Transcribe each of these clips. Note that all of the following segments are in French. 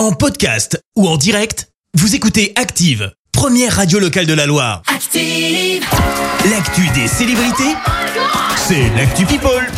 En podcast ou en direct, vous écoutez Active, première radio locale de la Loire. Active. L'actu des célébrités, c'est l'actu People.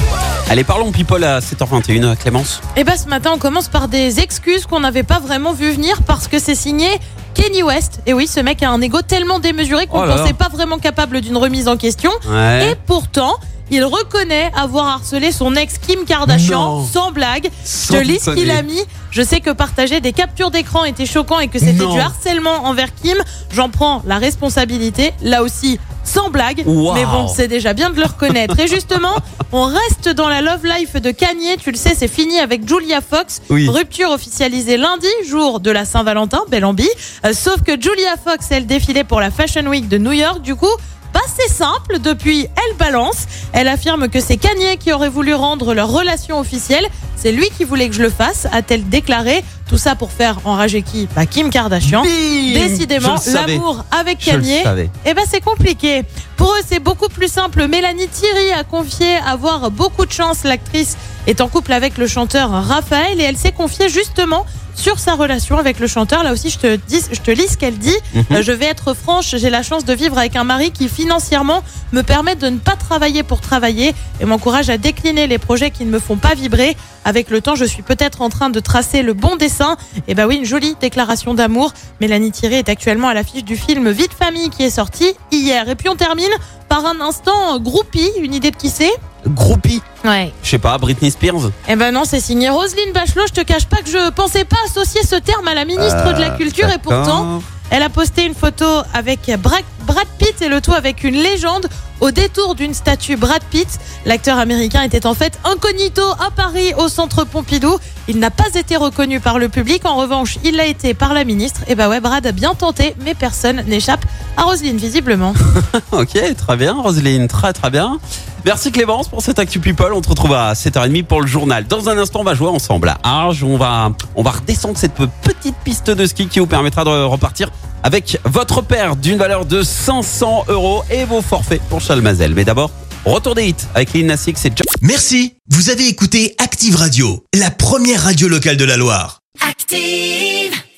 Allez, parlons people à 7h21, Clémence. Et bah ce matin, on commence par des excuses qu'on n'avait pas vraiment vu venir parce que c'est signé Kenny West. Et oui, ce mec a un ego tellement démesuré qu'on Oh ne là là. pensait pas vraiment capable d'une remise en question. Ouais. Et pourtant, il reconnaît avoir harcelé son ex Kim Kardashian Non. sans blague. Sans Je lis ce qu'il a mis. Je sais que partager des captures d'écran était choquant et que c'était du harcèlement envers Kim. J'en prends la responsabilité. Là aussi, sans blague. Wow. Mais bon, c'est déjà bien de le reconnaître. Et justement, on reste dans la love life de Kanye. Tu le sais, c'est fini avec Julia Fox. Oui. Rupture officialisée lundi, jour de la Saint-Valentin, belle ambi. Euh, sauf que Julia Fox, elle défilait pour la Fashion Week de New York. Du coup, pas c'est simple. Depuis, elle balance. Elle affirme que c'est Kanye qui aurait voulu rendre leur relation officielle. C'est lui qui voulait que je le fasse, a-t-elle déclaré. Tout ça pour faire enrager qui? Bah, Kim Kardashian. Bim Décidément, l'amour avec Kanye, eh ben c'est compliqué. Pour eux, c'est beaucoup plus simple. Mélanie Thierry a confié avoir beaucoup de chance. L'actrice est en couple avec le chanteur Raphaël et elle s'est confiée justement sur sa relation avec le chanteur. Là aussi, je te, dis, je te lis ce qu'elle dit. Mhm. Euh, je vais être franche, j'ai la chance de vivre avec un mari qui financièrement me permet de ne pas travailler pour travailler et m'encourage à décliner les projets qui ne me font pas vibrer. Avec le temps, je suis peut-être en train de tracer le bon dessin. Et bah oui, une jolie déclaration d'amour. Mélanie Thierry est actuellement à l'affiche du film Vie de famille qui est sorti hier. Et puis on termine par un instant groupie. Une idée de qui c'est? Groupie. Ouais. Je sais pas, Britney Spears. Eh ben non, c'est signé Roselyne Bachelot. Je te cache pas que je pensais pas associer ce terme à la ministre de la Euh, Culture et pourtant, elle a posté une photo avec Bra- Brad Pitt et le tout avec une légende au détour d'une statue Brad Pitt. L'acteur américain était en fait incognito à Paris au centre Pompidou. Il n'a pas été reconnu par le public. En revanche, il l'a été par la ministre. Et bah ouais, Brad a bien tenté, mais personne n'échappe à Roselyne visiblement. Ok, très bien, Roselyne, très très bien. Merci Clémence pour cette Actu People. On te retrouve à 7h30 pour le journal. Dans un instant, on va jouer ensemble à Arges. On va, on va redescendre cette petite piste de ski qui vous permettra de repartir avec votre paire d'une valeur de 500 euros et vos forfaits pour Chalmazel. Mais d'abord, retour des hits avec Lil et John. Merci, vous avez écouté Active Radio, la première radio locale de la Loire. Active.